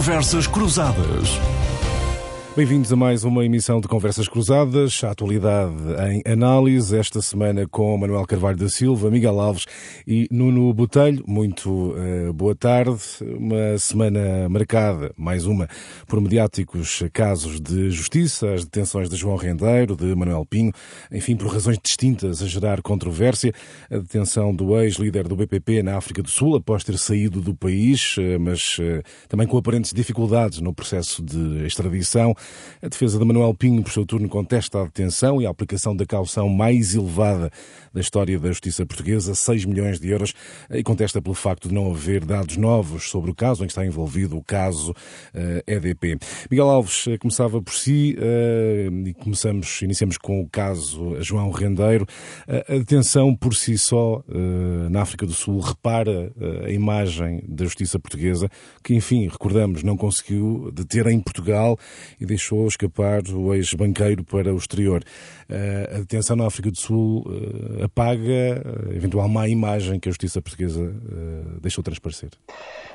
Conversas Cruzadas. Bem-vindos a mais uma emissão de Conversas Cruzadas, a atualidade em análise, esta semana com Manuel Carvalho da Silva, Miguel Alves e Nuno Botelho. Muito uh, boa tarde. Uma semana marcada, mais uma, por mediáticos casos de justiça, as detenções de João Rendeiro, de Manuel Pinho, enfim, por razões distintas a gerar controvérsia. A detenção do ex-líder do BPP na África do Sul, após ter saído do país, eh, mas uh, também com aparentes dificuldades no processo de extradição. A defesa de Manuel Pinho, por seu turno, contesta a detenção e a aplicação da caução mais elevada da história da justiça portuguesa, 6 milhões de euros, e contesta pelo facto de não haver dados novos sobre o caso em que está envolvido o caso uh, eh, EDP. Miguel Alves uh, começava por si uh, e começamos, iniciamos com o caso João Rendeiro. a detenção por si só na África do Sul repara a imagem da justiça portuguesa, que enfim, recordamos, não conseguiu deter em Portugal e deixou escapar o ex-banqueiro para o exterior. A detenção na África do Sul apaga a eventual má imagem que a justiça portuguesa deixou transparecer.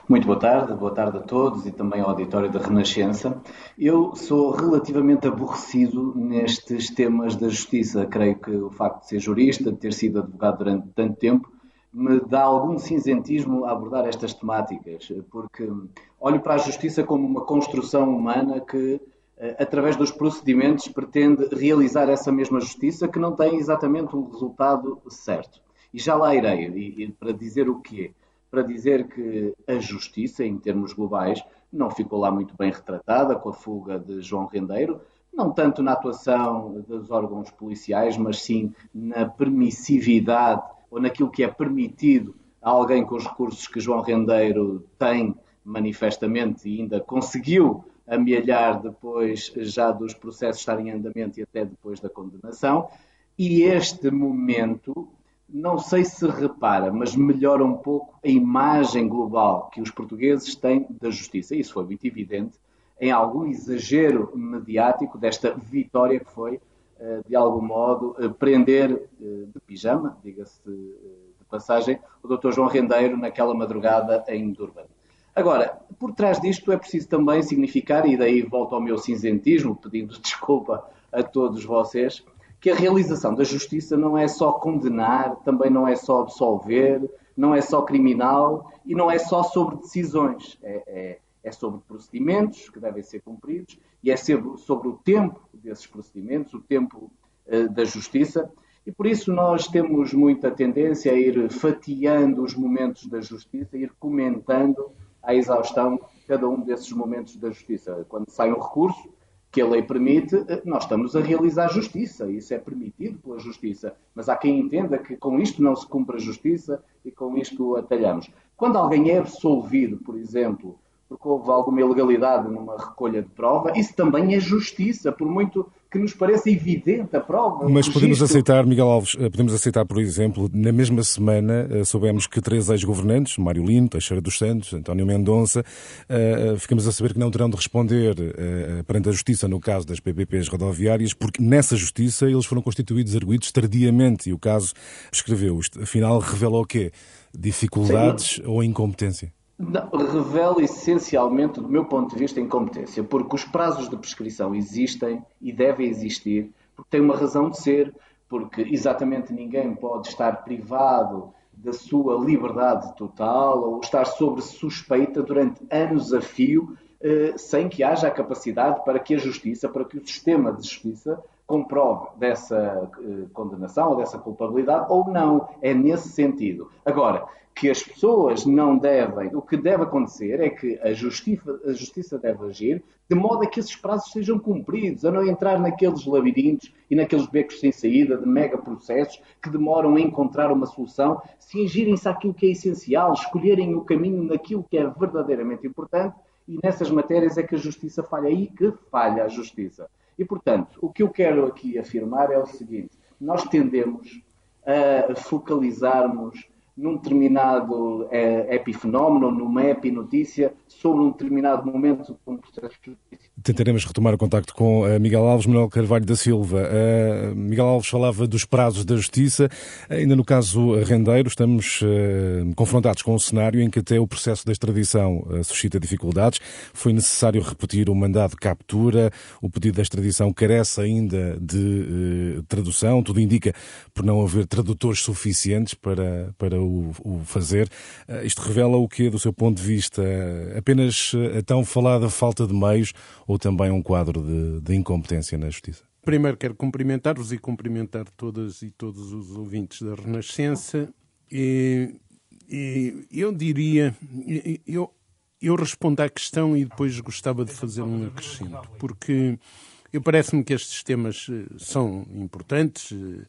Muito boa tarde, boa tarde a todos e também ao auditório da Renascença. Eu sou relativamente aborrecido nestes temas da justiça. Creio que o facto de ser jurista, de ter sido advogado durante tanto tempo, me dá algum cinzentismo a abordar estas temáticas, porque olho para a justiça como uma construção humana que eh, através dos procedimentos, pretende realizar essa mesma justiça que não tem exatamente um resultado certo. E já lá irei, e, para dizer o quê? Para dizer que a justiça, em termos globais, não ficou lá muito bem retratada com a fuga de João Rendeiro, não tanto na atuação dos órgãos policiais, mas sim na permissividade ou naquilo que é permitido a alguém com os recursos que João Rendeiro tem manifestamente e ainda conseguiu amealhar depois já dos processos estarem em andamento e até depois da condenação. E este momento, não sei se repara, mas melhora um pouco a imagem global que os portugueses têm da justiça. Isso foi muito evidente em algum exagero mediático desta vitória que foi, eh, de algum modo, eh, prender eh, de pijama, diga-se de passagem, o Dr. João Rendeiro naquela madrugada em Durban. Agora, por trás disto é preciso também significar, e daí volto ao meu cinzentismo, pedindo desculpa a todos vocês, que a realização da justiça não é só condenar, também não é só absolver, não é só criminal e não é só sobre decisões. É, é, é sobre procedimentos que devem ser cumpridos e é sobre o tempo desses procedimentos, o tempo uh, da justiça. E por isso nós temos muita tendência a ir fatiando os momentos da justiça, a ir comentando à exaustão cada um desses momentos da justiça. Quando sai um recurso que a lei permite, nós estamos a realizar justiça, isso é permitido pela justiça. Mas há quem entenda que com isto não se cumpre a justiça e com isto atalhamos. Quando alguém é absolvido, por exemplo, porque houve alguma ilegalidade numa recolha de prova, isso também é justiça, por muito que nos pareça evidente a prova. Mas podemos aceitar, Miguel Alves, eh, podemos aceitar, por exemplo, na mesma semana eh, soubemos que três ex-governantes, Mário Lino, Teixeira dos Santos, António Mendonça, eh, ficamos a saber que não terão de responder perante a Justiça no caso das PPPs rodoviárias, porque nessa Justiça eles foram constituídos arguídos tardiamente e o caso prescreveu. Afinal, revela o quê? Dificuldades Sim. ou incompetência? Não, revela essencialmente, do meu ponto de vista, incompetência, porque os prazos de prescrição existem e devem existir, porque tem uma razão de ser, porque exatamente ninguém pode estar privado da sua liberdade total ou estar sob suspeita durante anos a fio, eh, sem que haja a capacidade para que a justiça, para que o sistema de justiça comprove dessa eh, condenação ou dessa culpabilidade ou não. É nesse sentido. Agora, que as pessoas não devem, o que deve acontecer é que a justiça, a justiça deve agir de modo a que esses prazos sejam cumpridos, a não entrar naqueles labirintos e naqueles becos sem saída de mega processos que demoram a encontrar uma solução, se agirem-se àquilo que é essencial, escolherem o caminho naquilo que é verdadeiramente importante e nessas matérias é que a justiça falha aí que falha a justiça. E, portanto, o que eu quero aqui afirmar é o seguinte: nós tendemos a focalizarmos num determinado é, epifenómeno, numa epinotícia, sobre um determinado momento de um processo justiça. Tentaremos retomar o contacto com uh, Miguel Alves, Manuel Carvalho da Silva. Uh, Miguel Alves falava dos prazos da justiça. Ainda no caso Rendeiro, estamos uh, confrontados com um cenário em que até o processo da extradição suscita dificuldades. Foi necessário repetir o mandado de captura, o pedido da extradição carece ainda de tradução, tudo indica por não haver tradutores suficientes para, para o, o fazer. isto revela o que, do seu ponto de vista, apenas a tão falada falta de meios ou também um quadro de, de incompetência na justiça? Primeiro quero cumprimentar-vos e cumprimentar todas e todos os ouvintes da Renascença. E, e eu diria, eu, eu respondo à questão e depois gostava de fazer um acrescento, porque eu parece-me que estes temas eh, são importantes eh,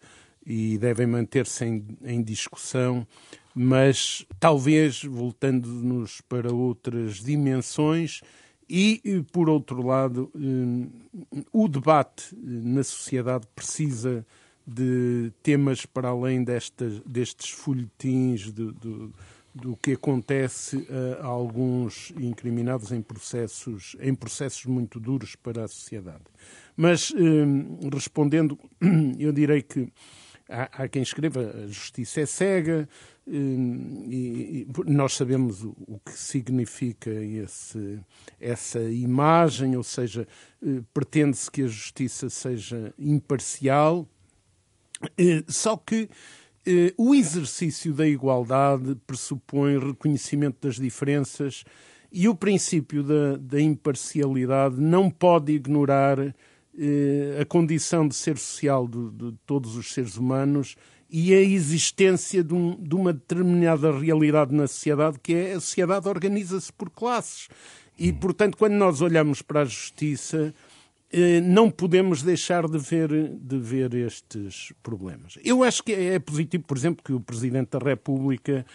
e devem manter-se em, em, discussão, mas talvez voltando-nos para outras dimensões, e, por outro lado, eh, o debate eh, na sociedade precisa de temas para além destas, destes folhetins de, de, do que acontece a alguns incriminados em processos, em processos muito duros para a sociedade. Mas, eh, respondendo, eu direi que há, há quem escreva a justiça é cega, Hum, e, nós sabemos o, que significa esse, essa imagem, ou seja, eh, pretende-se que a justiça seja imparcial, eh, só que eh, o exercício da igualdade pressupõe reconhecimento das diferenças e o princípio da, da imparcialidade não pode ignorar a condição de ser social de, de todos os seres humanos e a existência de, um, de, uma determinada realidade na sociedade, que é a sociedade organiza-se por classes. E, portanto, quando nós olhamos para a justiça, eh, não podemos deixar de ver, de ver estes problemas. Eu acho que é positivo, por exemplo, que o Presidente da República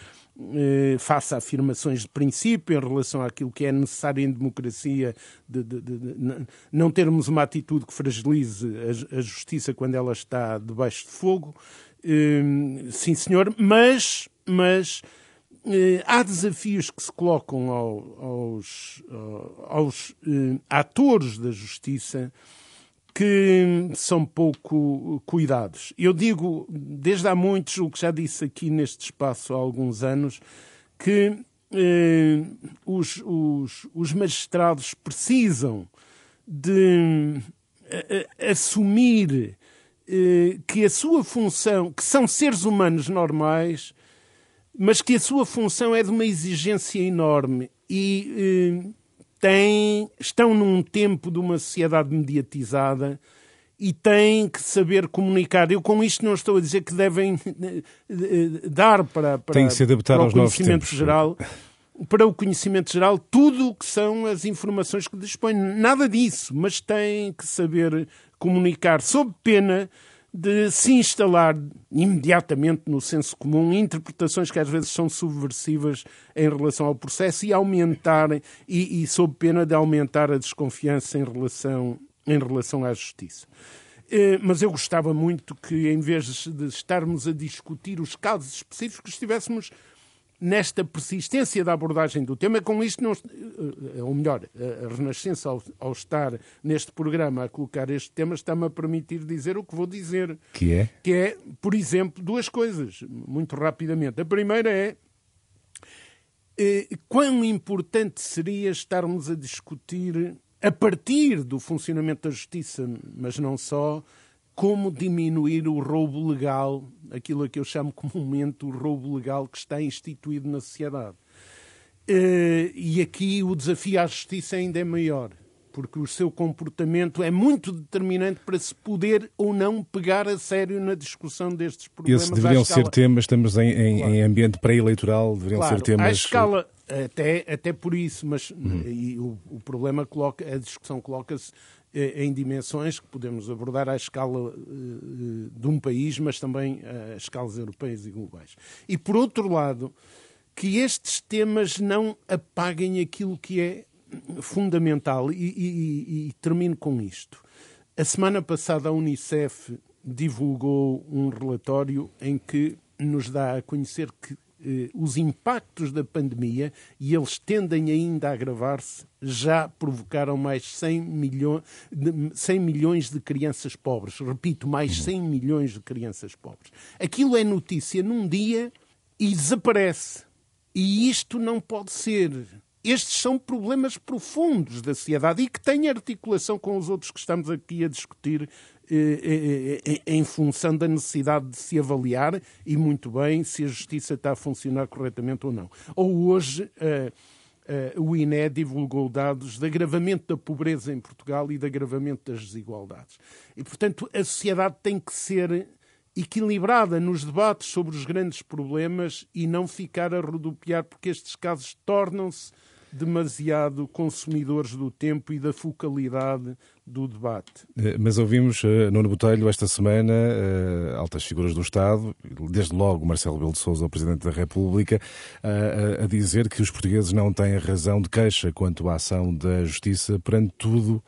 eh, faça afirmações de princípio em relação àquilo que é necessário em democracia, de, de, de, não termos uma atitude que fragilize a, a justiça quando ela está debaixo de fogo. Hum, sim, senhor, mas, mas eh, há desafios que se colocam ao, aos, aos eh, atores da justiça que são pouco cuidados. Eu digo, desde há muitos, o que já disse aqui neste espaço há alguns anos, que eh, os, os, os magistrados precisam de assumir eh, que a sua função, que são seres humanos normais, mas que a sua função é de uma exigência enorme e eh, têm, estão num tempo de uma sociedade mediatizada e têm que saber comunicar. Eu com isto não estou a dizer que devem eh, dar para, para, Tem que se adaptar para o conhecimento geral para o conhecimento geral tudo o que são as informações que dispõem. Nada disso, mas têm que saber comunicar sob pena de se instalar imediatamente no senso comum interpretações que às vezes são subversivas em relação ao processo e aumentar e, e sob pena de aumentar a desconfiança em relação em relação à justiça. Eh, mas eu gostava muito que, em vez de estarmos a discutir os casos específicos, estivéssemos nesta persistência da abordagem do tema. Com isto, não, eh, ou melhor, a Renascença, ao, ao, estar neste programa a colocar este tema, está-me a permitir dizer o que vou dizer. Que é? Que é, por exemplo, duas coisas, muito rapidamente. A primeira é eh, quão importante seria estarmos a discutir, a partir do funcionamento da justiça, mas não só, como diminuir o roubo legal, aquilo a que eu chamo comumente o roubo legal que está instituído na sociedade. Eh, e aqui o desafio à justiça ainda é maior, porque o seu comportamento é muito determinante para se poder ou não pegar a sério na discussão destes problemas. Esses deveriam ser temas, estamos em, em, claro. em ambiente pré-eleitoral, deveriam claro, ser temas. À escala, até, até por isso, mas uhum. o, o, problema coloca, a discussão coloca-se eh, em dimensões que podemos abordar à escala uh, de um país, mas também a escalas europeias e globais. E, por outro lado, que estes temas não apaguem aquilo que é fundamental. E, e, e termino com isto. A semana passada a Unicef divulgou um relatório em que nos dá a conhecer que eh, os impactos da pandemia, e eles tendem ainda a agravar-se, já provocaram mais 100, milho, 100 milhões de crianças pobres. Repito, mais 100 milhões de crianças pobres. Aquilo é notícia num dia e desaparece. E isto não pode ser estes são problemas profundos da sociedade e que têm articulação com os outros que estamos aqui a discutir eh, eh, eh, em função da necessidade de se avaliar e muito bem se a justiça está a funcionar corretamente ou não. Ou hoje o INE divulgou dados de agravamento da pobreza em Portugal e de agravamento das desigualdades. E, portanto, a sociedade tem que ser equilibrada nos debates sobre os grandes problemas e não ficar a rodopiar, porque estes casos tornam-se demasiado consumidores do tempo e da focalidade do debate. Eh, mas ouvimos uh, Nuno Botelho esta semana uh, altas figuras do Estado, desde logo Marcelo Belo de Sousa, o Presidente da República, uh, a dizer que os portugueses não têm razão de queixa quanto à ação da Justiça perante tudo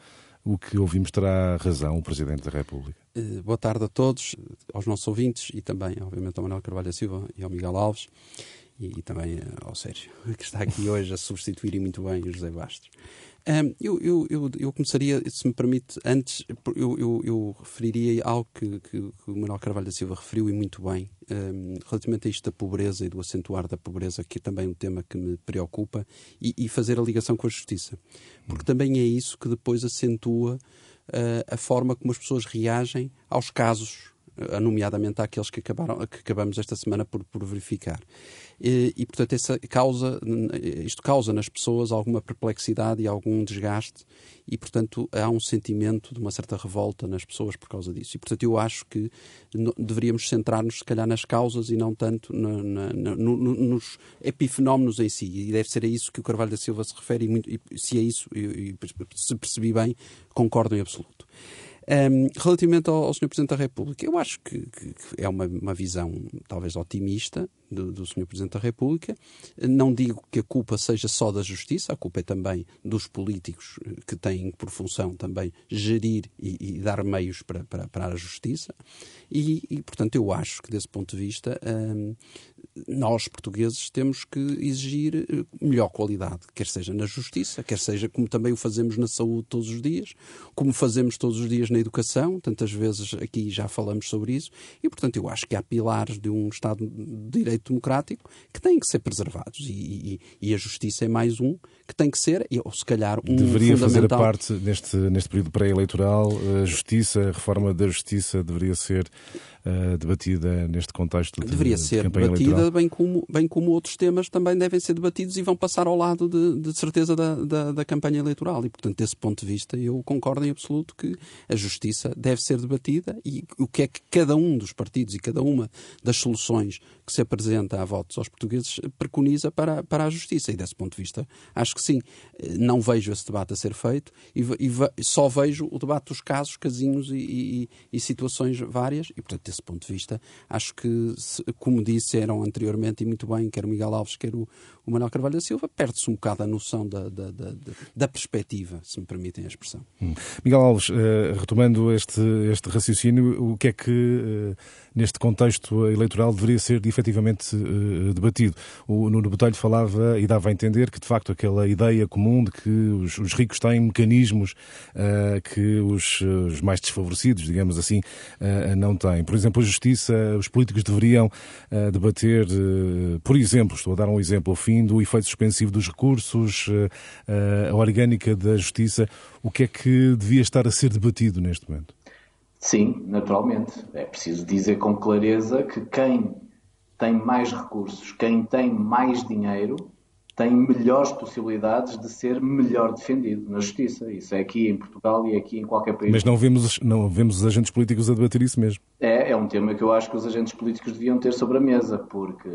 o que ouvimos terá razão o Presidente da República. Boa tarde a todos, aos nossos ouvintes e também, obviamente, ao Manuel Carvalho Silva e ao Miguel Alves e, e também ao Sérgio, que está aqui hoje a substituir muito bem o José Bastos. Um, eu, eu, eu, eu, começaria, se me permite, antes, eu, eu, eu referiria algo que, que, que, o Manuel Carvalho da Silva referiu e muito bem, um, relativamente a isto da pobreza e do acentuar da pobreza, que é também um tema que me preocupa, e, e fazer a ligação com a justiça. Porque também é isso que depois acentua uh, a forma como as pessoas reagem aos casos nomeadamente àqueles que, acabaram, que acabamos esta semana por, por verificar. E, e, portanto, causa, isto causa nas pessoas alguma perplexidade e algum desgaste, e, portanto, há um sentimento de uma certa revolta nas pessoas por causa disso. E, portanto, eu acho que deveríamos centrar-nos, se calhar, nas causas e não tanto na, na, na, no, nos epifenómenos em si. E deve ser a isso que o Carvalho da Silva se refere, e, muito, e se é isso, se percebi bem, concordo em absoluto. Um, relativamente ao, ao Sr. Presidente da República, eu acho que, que é uma, uma, visão talvez otimista do, do Sr. Presidente da República. Não digo que a culpa seja só da Justiça, a culpa é também dos políticos eh, que têm por função também gerir e, e dar meios para, para, para a Justiça. E, e, portanto, eu acho que desse ponto de vista um, nós, portugueses, temos que exigir eh, melhor qualidade, quer seja na justiça, quer seja como também o fazemos na saúde todos os dias, como fazemos todos os dias na educação, tantas vezes aqui já falamos sobre isso, e portanto eu acho que há pilares de um Estado de Direito democrático que têm que ser preservados, e, e, e a justiça é mais um que tem que ser, ou se calhar um Deveria fazer parte, neste, neste período pré-eleitoral, a justiça, a reforma da justiça deveria ser uh, debatida neste contexto de Deveria ser de debatida, bem como, bem como outros temas também devem ser debatidos e vão passar ao lado de, de certeza da, da, da, campanha eleitoral. E, portanto, desse ponto de vista, eu concordo em absoluto que a justiça deve ser debatida e o que é que cada um dos partidos e cada uma das soluções que se apresenta a votos aos portugueses preconiza para, para a justiça. E, desse ponto de vista, acho que sim. Não vejo esse debate a ser feito e, e só vejo o debate dos casos, casinhos e, e, e situações várias e, portanto, desse ponto de vista, acho que, como disseram anteriormente, e muito bem, quer o Miguel Alves, quer o, o Manuel Carvalho da Silva, perde-se um bocado a noção da, da, da, da, perspectiva, se me permitem a expressão. Hum. Miguel Alves, uh, retomando este, este raciocínio, o que é que, uh, neste contexto eleitoral, deveria ser efetivamente uh, debatido? O Nuno Botelho falava e dava a entender que, de facto, aquela ideia comum de que os, os ricos têm mecanismos que os, os, mais desfavorecidos, digamos assim, não têm. Por exemplo, a justiça, os políticos deveriam debater, por exemplo, estou a dar um exemplo, ao fim do efeito suspensivo dos recursos, eh, eh, a orgânica da justiça. O que é que devia estar a ser debatido neste momento? Sim, naturalmente. É preciso dizer com clareza que quem tem mais recursos, quem tem mais dinheiro, tem melhores possibilidades de ser melhor defendido na justiça. Isso é aqui em Portugal e aqui em qualquer país. Mas não vemos, não vemos os agentes políticos a debater isso mesmo. É, é um tema que eu acho que os agentes políticos deviam ter sobre a mesa, porque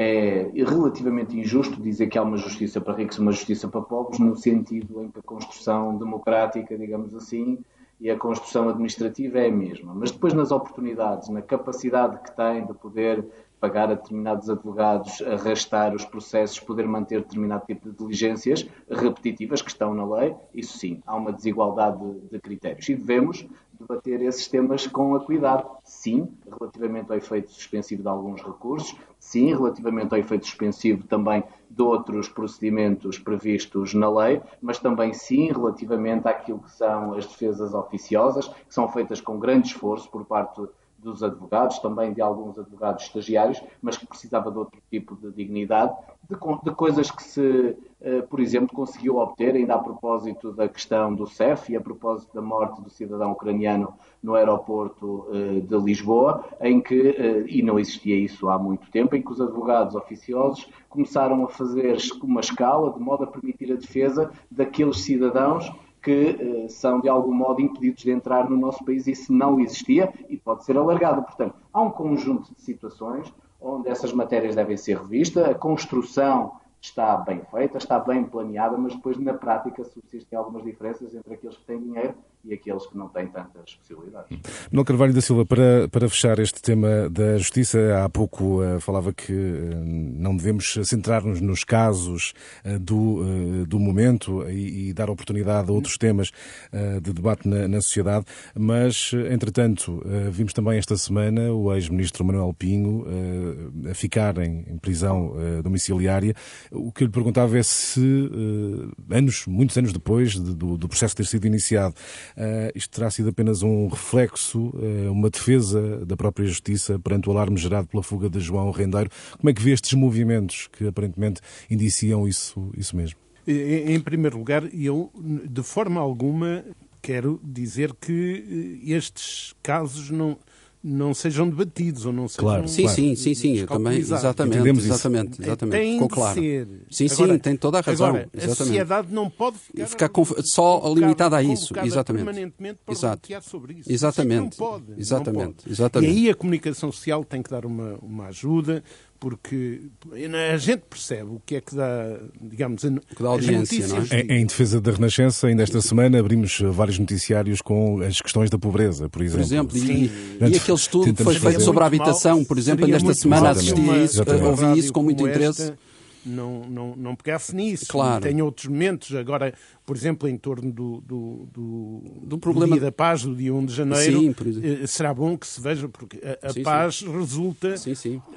é relativamente injusto dizer que há uma justiça para ricos e uma justiça para pobres, no sentido em que a construção democrática, digamos assim, e a construção administrativa é a mesma. Mas depois, nas oportunidades, na capacidade que tem de poder pagar a determinados advogados, arrastar os processos, poder manter determinado tipo de diligências repetitivas que estão na lei, isso sim, há uma desigualdade de, de critérios. E devemos, debater esses temas com acuidade. Sim, relativamente ao efeito suspensivo de alguns recursos, sim, relativamente ao efeito suspensivo também de outros procedimentos previstos na lei, mas também sim relativamente àquilo que são as defesas oficiosas, que são feitas com grande esforço por parte dos advogados, também de alguns advogados estagiários, mas que precisava de outro tipo de dignidade, de, de coisas que se, uh, por exemplo, conseguiu obter, ainda a propósito da questão do CEF e a propósito da morte do cidadão ucraniano no aeroporto uh, de Lisboa, em que, uh, e não existia isso há muito tempo, em que os advogados oficiosos começaram a fazer uma escala de modo a permitir a defesa daqueles cidadãos que eh, são de algum modo impedidos de entrar no nosso país. Isso não existia e pode ser alargado. Portanto, há um conjunto de situações onde essas matérias devem ser revistas. A construção está bem feita, está bem planeada, mas depois na prática subsistem algumas diferenças entre aqueles que têm dinheiro e aqueles que não têm tantas possibilidades. Manuel Carvalho da Silva, para, para fechar este tema da justiça, há pouco uh, falava que uh, não devemos centrar-nos nos casos uh, do, do momento e, e, dar oportunidade a outros temas de debate na, na, sociedade, mas, entretanto, vimos também esta semana o ex-ministro Manuel Pinho a ficar em, em prisão domiciliária. O que eu lhe perguntava é se, anos, muitos anos depois de, do, do processo ter sido iniciado, isto terá sido apenas um reflexo, uh, uma defesa da própria justiça perante o alarme gerado pela fuga de João Rendeiro. Como é que vê estes movimentos que aparentemente indiciam isso, isso mesmo? Em primeiro lugar, eu de forma alguma quero dizer que eh, estes casos não, não sejam debatidos ou não sejam claro, sim, claro. sim, sim, sim, também exatamente, exatamente, exatamente, tem ficou claro. Ser. Sim, agora, sim, tem toda a razão. Agora, a sociedade não pode ficar, ficar só limitada a isso, exatamente. Permanentemente para Exato. sobre isso. Exatamente. Isso não pode, exatamente. Não pode. exatamente. E aí a comunicação social tem que dar uma, uma ajuda, porque a gente percebe o que é que dá, digamos, a, que dá audiência, não é? Em, em, defesa da Renascença, ainda esta semana abrimos vários noticiários com as questões da pobreza, por exemplo. Por exemplo, e, e, aquele estudo que foi feito sobre a habitação, por exemplo, ainda esta semana assisti a isso, ouvi isso com muito interesse. Esta, não, não, não pegasse nisso. Claro. Tem outros momentos, agora, por exemplo, em torno do, do, do, do problema do Dia da Paz, do dia 1 de janeiro, sim, eh, será bom que se veja, porque a, a sim, paz sim. resulta,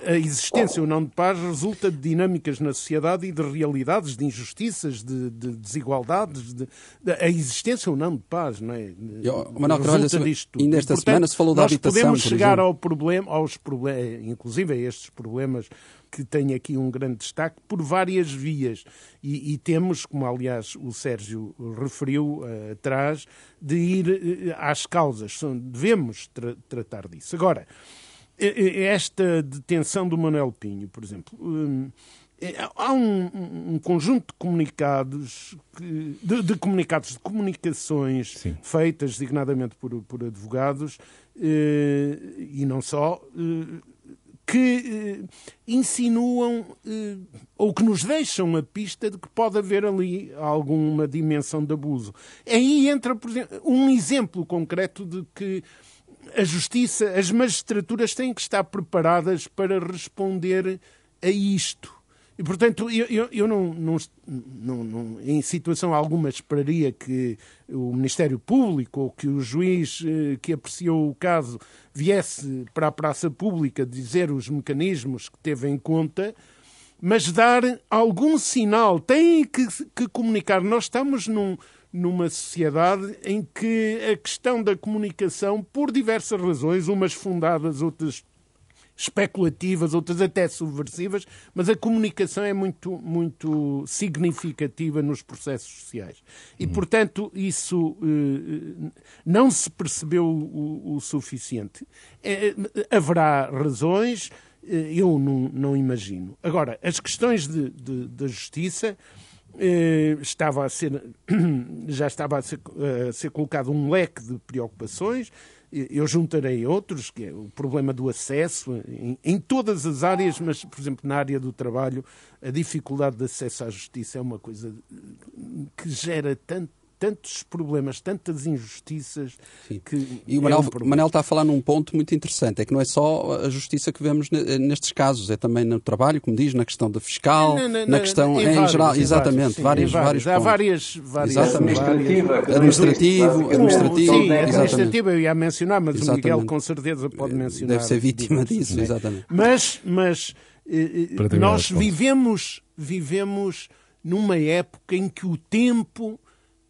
a existência ou não de paz resulta de dinâmicas na sociedade e de realidades, de injustiças, de, de desigualdades, de, de, a existência ou não de paz, não é? Eu, Manuel Carvalho, ainda esta Portanto, semana se falou da habitação, podemos chegar ao problema, aos problemas, inclusive a estes problemas que tem aqui um grande destaque por várias vias. E, e temos, como aliás o Sérgio referiu uh, atrás, de ir uh, às causas. Devemos tra tratar disso. Agora, esta detenção do Manuel Pinho, por exemplo. Um, há um, um, conjunto de comunicados, de, de, comunicados, de comunicações Sim. feitas designadamente por, por advogados, eh, e não só, eh, que eh, insinuam eh, ou que nos deixam a pista de que pode haver ali alguma dimensão de abuso. Aí entra, por exemplo, um exemplo concreto de que a justiça, as magistraturas têm que estar preparadas para responder a isto. E, portanto, eu, eu, eu não, não, não, não, em situação alguma, esperaria que o Ministério Público ou que o juiz eh, que apreciou o caso viesse para a praça pública dizer os mecanismos que teve em conta, mas dar algum sinal. Tem que, que comunicar. Nós estamos num, numa sociedade em que a questão da comunicação, por diversas razões, umas fundadas, outras especulativas, outras até subversivas, mas a comunicação é muito, muito significativa nos processos sociais. E, uhum. portanto, isso eh, não se percebeu o, o suficiente. É, haverá razões, eh, eu não, não, imagino. Agora, as questões da justiça. Eh, estava a ser, já estava a ser, a ser colocado um leque de preocupações, eu juntarei outros, que é o problema do acesso em, em, todas as áreas, mas, por exemplo, na área do trabalho, a dificuldade de acesso à justiça é uma coisa que gera tanto tantos problemas, tantas injustiças Sim. que. E o Manel, é um Manel, está a falar num ponto muito interessante: é que não é só a justiça que vemos nestes casos, é também no trabalho, como diz, na questão da fiscal, na, na, na questão em, em vários, geral, exatamente, vários, vários, vários, Há várias. várias exatamente. Administrativa, administrativo, administrativo. Sim, administrativo eu ia mencionar, mas exatamente. o Miguel com certeza pode mencionar. Deve ser vítima disso, exatamente. Mas, mas eh, eh, nós vivemos, vivemos numa época em que o tempo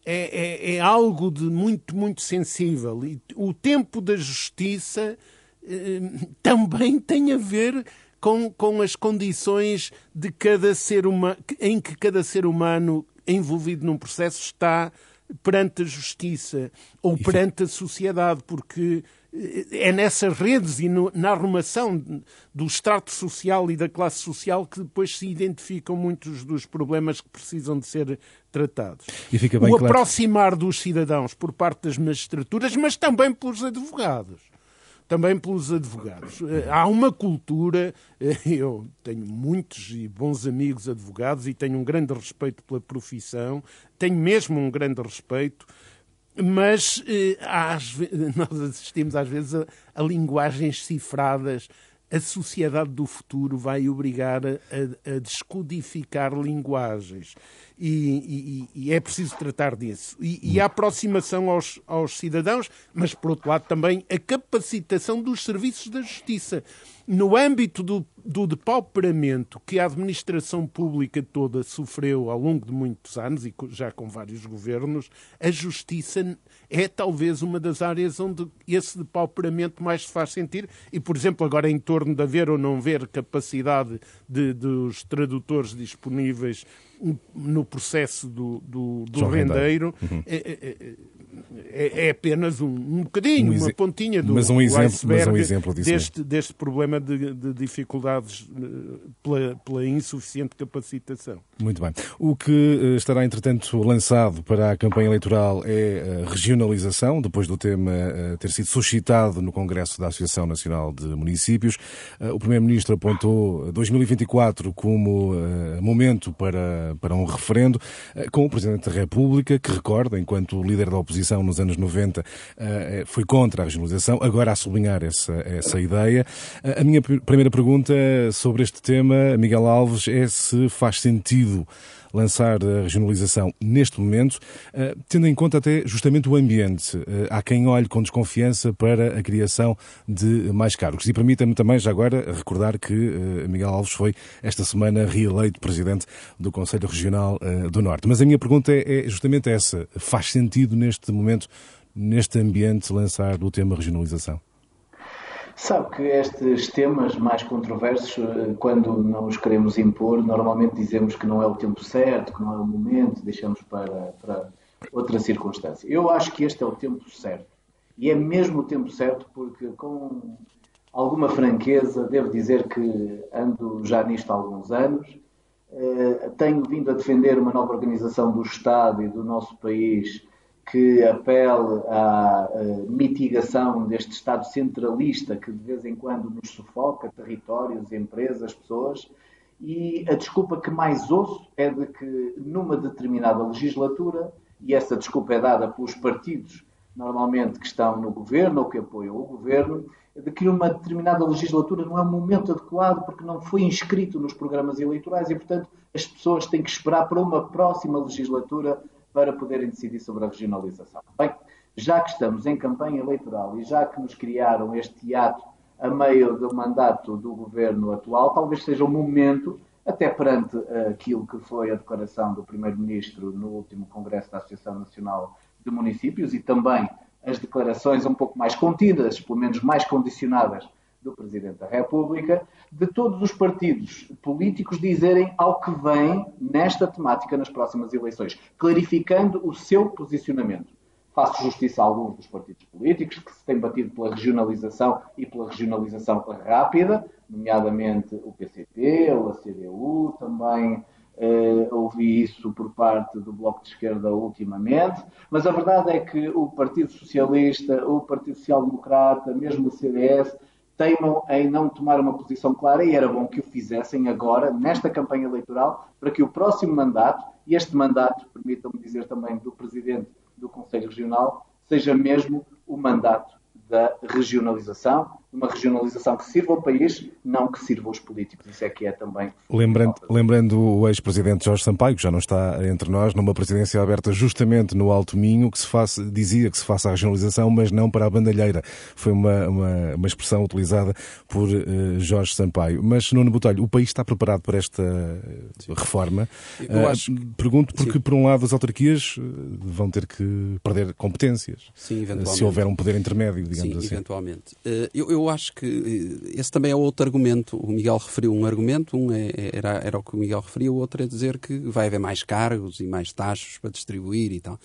é, é, é, algo de muito, muito sensível. E o tempo da justiça eh, também tem a ver com, com as condições de cada ser humano, em que cada ser humano envolvido num processo está perante a justiça ou perante a sociedade, porque é nessas redes e no, na arrumação do extrato social e da classe social que depois se identificam muitos dos problemas que precisam de ser tratados. o claro. aproximar dos cidadãos por parte das magistraturas, mas também pelos advogados. Também pelos advogados. Eh, há uma cultura, eh, eu tenho muitos e bons amigos advogados e tenho um grande respeito pela profissão, tenho mesmo um grande respeito mas eh, às, nós assistimos às vezes a, a, linguagens cifradas. A sociedade do futuro vai obrigar a, a, descodificar linguagens e, e, e, é preciso tratar disso. E, a aproximação aos, aos cidadãos, mas por outro lado também a capacitação dos serviços da justiça no âmbito do, do depauperamento que a administração pública toda sofreu ao longo de muitos anos e já com vários governos, a justiça é talvez uma das áreas onde esse depauperamento mais se faz sentir. E, por exemplo, agora em torno de haver ou não haver capacidade de, dos tradutores disponíveis no processo do, do, do rendeiro, uhum. É, é, apenas um, um bocadinho, um uma pontinha do mas um exemplo, mas um exemplo disso deste, deste problema de, de dificuldades eh, pela, pela, insuficiente capacitação. Muito bem. O que eh, estará, entretanto, lançado para a campanha eleitoral é a regionalização, depois do tema eh, ter sido suscitado no Congresso da Associação Nacional de Municípios. O Primeiro-Ministro apontou 2024 como momento para, para um referendo, com o Presidente da República, que recorda, enquanto líder da oposição, nos anos 90 eh, foi contra a regionalização, agora a sublinhar essa, essa ideia. Eh, a minha primeira pergunta sobre este tema, Miguel Alves, é se faz sentido lançar a regionalização neste momento, eh, tendo em conta até justamente o ambiente. Há quem olhe com desconfiança para a criação de mais cargos. E permita-me também, já agora, recordar que Miguel Alves foi esta semana reeleito presidente do Conselho Regional do Norte. Mas a minha pergunta é, é justamente essa: faz sentido neste momento, neste ambiente, lançar o tema regionalização? Sabe que estes temas mais controversos, eh, quando não os queremos impor, normalmente dizemos que não é o tempo certo, que não é o momento, deixamos para, para outra circunstância. Eu acho que este é o tempo certo. E é mesmo o tempo certo porque, com alguma franqueza, devo dizer que ando já nisto há alguns anos. Eh, tenho vindo a defender uma nova organização do Estado e do nosso país que apele à uh, mitigação deste Estado centralista que de vez em quando nos sufoca territórios, empresas, pessoas. E a desculpa que mais ouço é de que numa determinada legislatura, e essa desculpa é dada pelos partidos normalmente que estão no governo ou que apoiam o governo, de que numa determinada legislatura não é o momento adequado porque não foi inscrito nos programas eleitorais e, portanto, as pessoas têm que esperar para uma próxima legislatura para poderem decidir sobre a regionalização. Bem, já que estamos em campanha eleitoral e já que nos criaram este hiato a meio do mandato do governo atual, talvez seja o momento, até perante eh, aquilo que foi a declaração do Primeiro-Ministro no último Congresso da Associação Nacional de Municípios e também as declarações um pouco mais contidas, pelo menos mais condicionadas, do Presidente da República, de todos os partidos políticos dizerem ao que vem nesta temática nas próximas eleições, clarificando o seu posicionamento. Faço justiça a alguns dos partidos políticos que se têm batido pela regionalização e pela regionalização rápida, nomeadamente o PCP, a CDU, também Uh, ouvi isso por parte do Bloco de Esquerda ultimamente, mas a verdade é que o Partido Socialista, o Partido Social Democrata, mesmo o CDS, teimam em não tomar uma posição clara e era bom que o fizessem agora, nesta campanha eleitoral, para que o próximo mandato, e este mandato, permitam-me dizer também, do Presidente do Conselho Regional seja mesmo o mandato da regionalização uma regionalização que sirva ao país, não que sirva aos políticos. Isso é que é também. Lembrando, lembrando o ex-presidente Jorge Sampaio, que já não está entre nós, numa presidência aberta justamente no Alto Minho, que se faça, dizia que se faça a regionalização, mas não para a bandalheira. Foi uma, uma, uma expressão utilizada por uh, Jorge Sampaio. Mas, Nuno Botelho, o país está preparado para esta Sim. reforma? Eu uh, acho... Pergunto porque, Sim. por um lado, as autarquias eh, vão ter que perder competências. Sim, eventualmente. Se houver um poder intermédio, digamos Sim, assim. eventualmente. Eu, eu eu acho que eh, esse também é outro argumento. O Miguel referiu um argumento, um é, é, era, era o que o Miguel referia, o outro é dizer que vai haver mais cargos e mais taxas para distribuir e tal.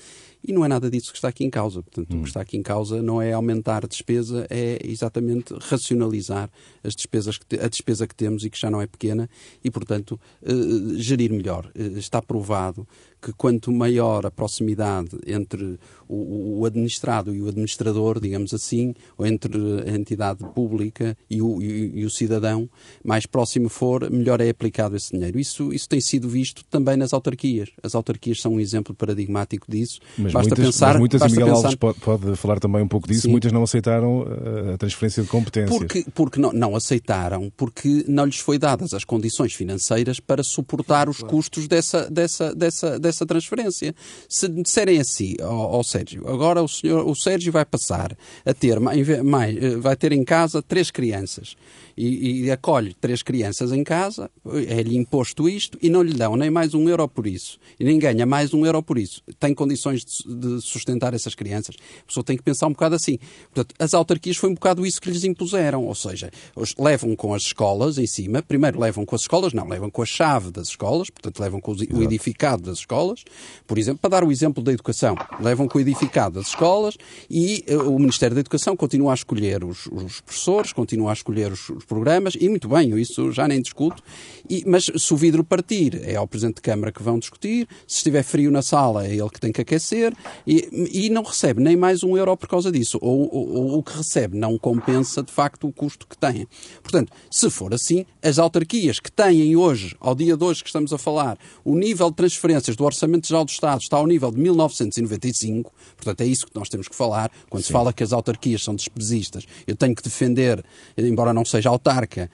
E não é nada disso que está aqui em causa. Portanto, hum. o que está aqui em causa não é aumentar a despesa, é exatamente racionalizar as despesas que, a despesa que temos e que já não é pequena e, portanto, uh, gerir melhor. Uh, está provado que quanto maior a proximidade entre o, o, administrado e o administrador, digamos assim, ou entre a entidade pública e o, e, e o, cidadão, mais próximo for, melhor é aplicado esse dinheiro. Isso, isso tem sido visto também nas autarquias. As autarquias são um exemplo paradigmático disso. Mas basta muitas, pensar, mas muitas, basta e Miguel pensar... Alves pode, pode, falar também um pouco disso, Sim. muitas não aceitaram eh, a transferência de competências. Porque, porque não, não aceitaram, porque não lhes foi dadas as condições financeiras para suportar os custos dessa, dessa, dessa, dessa transferência. Se disserem assim ao, ao Sérgio, agora o, senhor, o Sérgio vai passar a ter, mais, eh, vai ter em casa três crianças e, e acolhe três crianças em casa, é-lhe imposto isto e não lhe dão nem mais um euro por isso. E nem ganha mais um euro por isso. Tem condições de, de sustentar essas crianças. A pessoa tem que pensar um bocado assim. Portanto, as autarquias foi um bocado isso que lhes impuseram. Ou seja, levam com as escolas em cima, primeiro levam com as escolas, não, levam com a chave das escolas, portanto, levam com o edificado das escolas. Por exemplo, para dar o exemplo da educação, levam com o edificado das escolas e uh, o Ministério da Educação continua a escolher os, os professores, continua a escolher os, os programas, e muito bem, isso já nem discuto, e, mas se o vidro partir, é ao Presidente de Câmara que vão discutir, se estiver frio na sala, é ele que tem que aquecer, e, e não recebe nem mais um euro por causa disso, ou, ou, ou o que recebe não compensa de facto o custo que tem. Portanto, se for assim, as autarquias que têm hoje, ao dia de hoje que estamos a falar, o nível de transferências do Orçamento Geral do Estado está ao nível de 1995, portanto é isso que nós temos que falar, quando Sim. se fala que as autarquias são despesistas. Eu tenho que defender, embora não seja autarca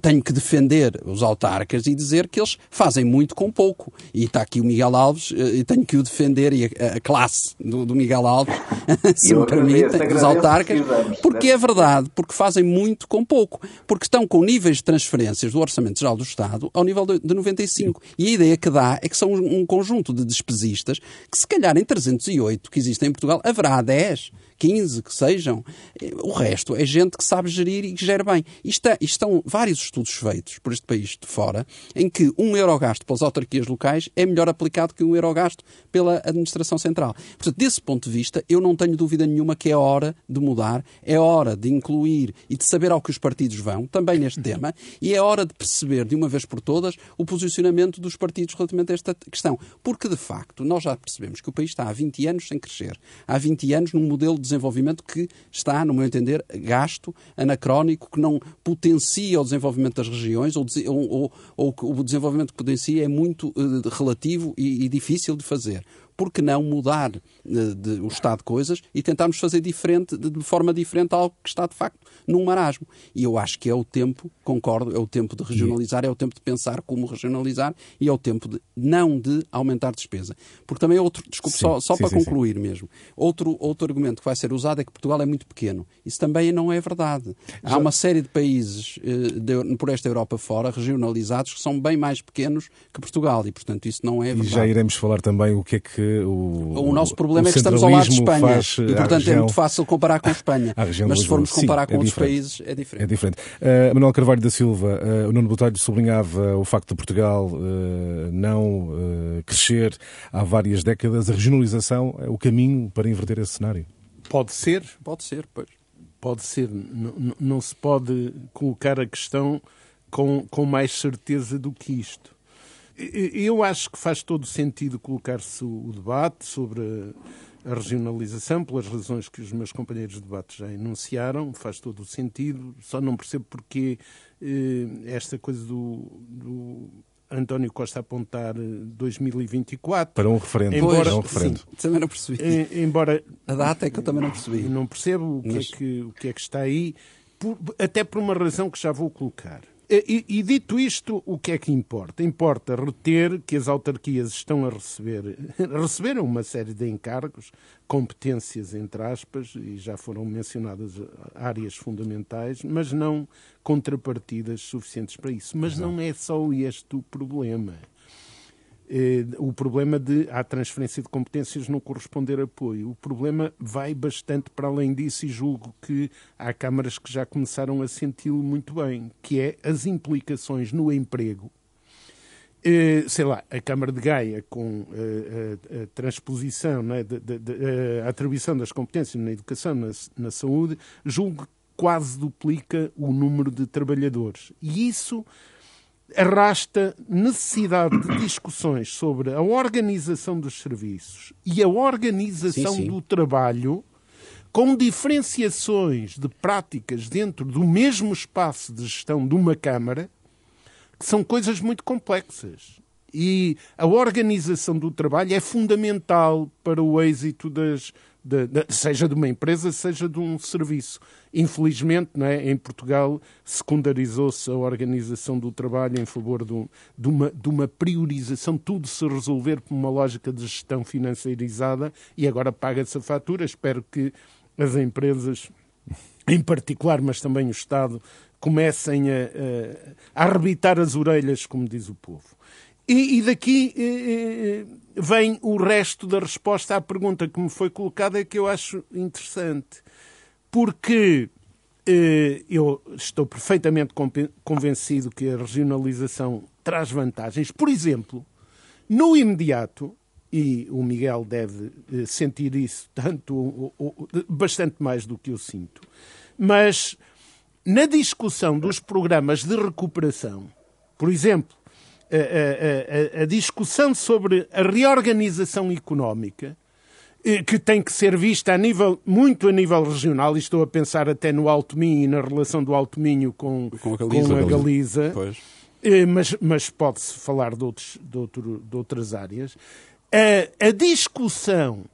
tenho que defender os autarcas e dizer que eles fazem muito com pouco. E está aqui o Miguel Alves eh, e tenho que o defender e a, a classe do, do, Miguel Alves, se me permitem, dos autarcas, porque é verdade, porque fazem muito com pouco. Porque estão com níveis de transferências do Orçamento Geral do Estado ao nível de, de 95. E a ideia que dá é que são um conjunto de despesistas que, se calhar, em 308 que existem em Portugal, haverá 10 15 que sejam. O resto é gente que sabe gerir e que gera bem. Isto, é, estão vários estudos feitos por este país de fora em que um euro gasto pelas autarquias locais é melhor aplicado que um euro gasto pela administração central. Portanto, desse ponto de vista, eu não tenho dúvida nenhuma que é hora de mudar, é hora de incluir e de saber ao que os partidos vão, também neste tema, e é hora de perceber de uma vez por todas o posicionamento dos partidos relativamente a esta questão. Porque, de facto, nós já percebemos que o país está há 20 anos sem crescer. Há 20 anos num modelo de desenvolvimento que está, no meu entender, gasto, anacrónico, que não potencia o desenvolvimento das regiões, ou, ou, ou, o desenvolvimento que potencia é muito uh, relativo e, e difícil de fazer por que não mudar uh, de, o estado de coisas e tentarmos fazer diferente, de, de, forma diferente algo que está de facto num marasmo. E eu acho que é o tempo, concordo, é o tempo de regionalizar, é o tempo de pensar como regionalizar e é o tempo de não de aumentar despesa. Porque também é outro, desculpe, sim, só, só sim, para sim, concluir mesmo, outro, outro argumento que vai ser usado é que Portugal é muito pequeno. Isso também não é verdade. Há uma série de países de, por esta Europa fora, regionalizados, que são bem mais pequenos que Portugal e, portanto, isso não é verdade. E já iremos falar também o que é que o. O nosso problema é que estamos ao lado de Espanha e, portanto, região... é muito fácil comparar com a Espanha. Mas se formos comparar com é outros países, é diferente. É diferente. Uh, Manuel Carvalho da Silva, uh, o Nuno Botelho sublinhava o facto de Portugal uh, não crescer há várias décadas. A regionalização é o caminho para inverter esse cenário? Pode ser. Pode ser, pois. Pode ser. Não, não se pode colocar a questão com, com mais certeza do que isto. Eu acho que faz todo sentido colocar-se o debate sobre a regionalização, pelas razões que os meus companheiros de debate já enunciaram, faz todo o sentido, só não percebo porque eh, esta coisa do, do António Costa apontar 2024. Para um referendo. Embora, para um referendo. Sim, também não percebi. Em, embora a data é que eu também não percebi. Não percebo o que, Mas... é, que, o que é que está aí, por, até por uma razão que já vou colocar. E, e, dito isto, o que é que importa? Importa reter que as autarquias estão a receber, receberam uma série de encargos, competências entre aspas, e já foram mencionadas áreas fundamentais, mas não contrapartidas suficientes para isso. Mas não é só este o problema. Eh, o problema de a transferência de competências não corresponder apoio. O problema vai bastante para além disso e julgo que há câmaras que já começaram a senti-lo muito bem, que é as implicações no emprego. Eh, sei lá, a Câmara de Gaia, com eh, a, transposição, né, a atribuição das competências na educação, na, na saúde, julgo quase duplica o número de trabalhadores. E isso arrasta necessidade de discussões sobre a organização dos serviços e a organização sim, sim. do trabalho com diferenciações de práticas dentro do mesmo espaço de gestão de uma Câmara, que são coisas muito complexas. E a organização do trabalho é fundamental para o êxito das, de, de, seja de uma empresa, seja de um serviço. Infelizmente, é, em Portugal, secundarizou-se a organização do trabalho em favor de, de, uma, de uma priorização, tudo se resolver por uma lógica de gestão financeirizada e agora paga-se a fatura. Espero que as empresas, em particular, mas também o Estado, comecem a, a arrebitar as orelhas, como diz o povo. E, e daqui eh, eh, vem o resto da resposta à pergunta que me foi colocada, que eu acho interessante. Porque eh, eu estou perfeitamente convencido que a regionalização traz vantagens. Por exemplo, no imediato, e o Miguel deve eh, sentir isso tanto bastante mais do que eu sinto, mas na discussão dos programas de recuperação, por exemplo, a, a, a, discussão sobre a reorganização económica, eh, que tem que ser vista a nível, muito a nível regional, e estou a pensar até no Alto Minho e na relação do Alto Minho com, com a Galiza, com a Galiza. Eh, mas, mas pode-se falar de, outros, de, outro, de outras áreas. A, a discussão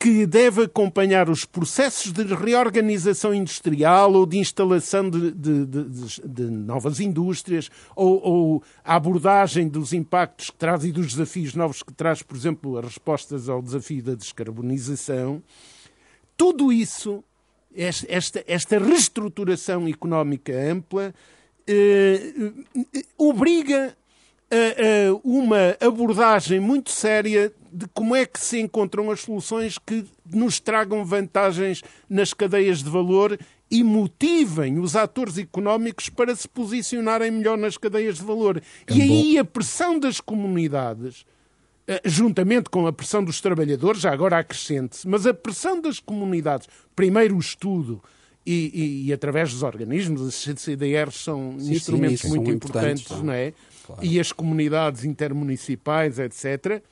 que deve acompanhar os processos de reorganização industrial ou de instalação de, de, de, de novas indústrias ou, ou, a abordagem dos impactos que traz e dos desafios novos que traz, por exemplo, as respostas ao desafio da descarbonização. Tudo isso, esta, esta reestruturação económica ampla, eh, eh obriga uma abordagem muito séria de como é que se encontram as soluções que nos tragam vantagens nas cadeias de valor e motivem os atores económicos para se posicionarem melhor nas cadeias de valor. É e aí a pressão das comunidades, eh, juntamente com a pressão dos trabalhadores, já agora acrescente-se, mas a pressão das comunidades, primeiro o estudo, e, e, e, através dos organismos, as CDRs são sim, instrumentos sim, muito importantes, importantes, não é? Claro. E as comunidades intermunicipais, etc.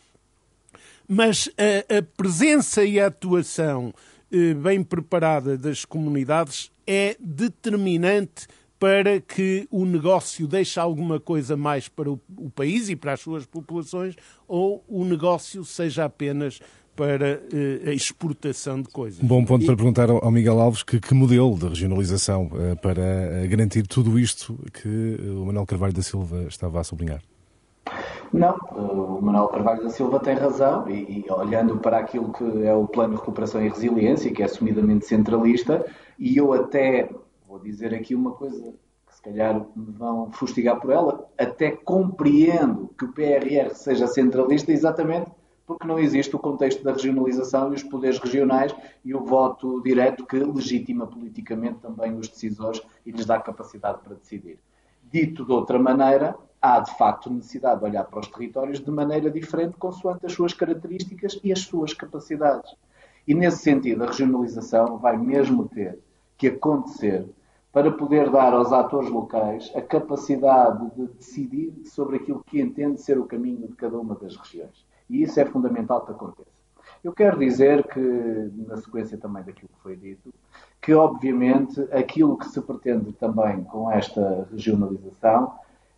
Mas a, a presença e a atuação eh, bem preparada das comunidades é determinante para que o negócio deixe alguma coisa mais para o, o, país e para as suas populações, ou o negócio seja apenas para uh, a exportação de coisas. Bom ponto e... para perguntar ao Miguel Alves que, que modelo de regionalização uh, para eh, garantir tudo isto que o Manuel Carvalho da Silva estava a sublinhar. Não, o Manuel Carvalho da Silva tem razão e, e, olhando para aquilo que é o Plano de Recuperação e Resiliência, que é assumidamente centralista, e eu até vou dizer aqui uma coisa que se calhar me vão fustigar por ela, até compreendo que o PRR seja centralista exatamente porque não existe o contexto da regionalização e os poderes regionais e o voto direto que legitima politicamente também os decisores e lhes dá capacidade para decidir. Dito de outra maneira, há de facto necessidade de olhar para os territórios de maneira diferente, consoante as suas características e as suas capacidades. E nesse sentido, a regionalização vai mesmo ter que acontecer para poder dar aos atores locais a capacidade de decidir sobre aquilo que entende ser o caminho de cada uma das regiões. E isso é fundamental que aconteça. Eu quero dizer que, na sequência também daquilo que foi dito, que obviamente aquilo que se pretende também com esta regionalização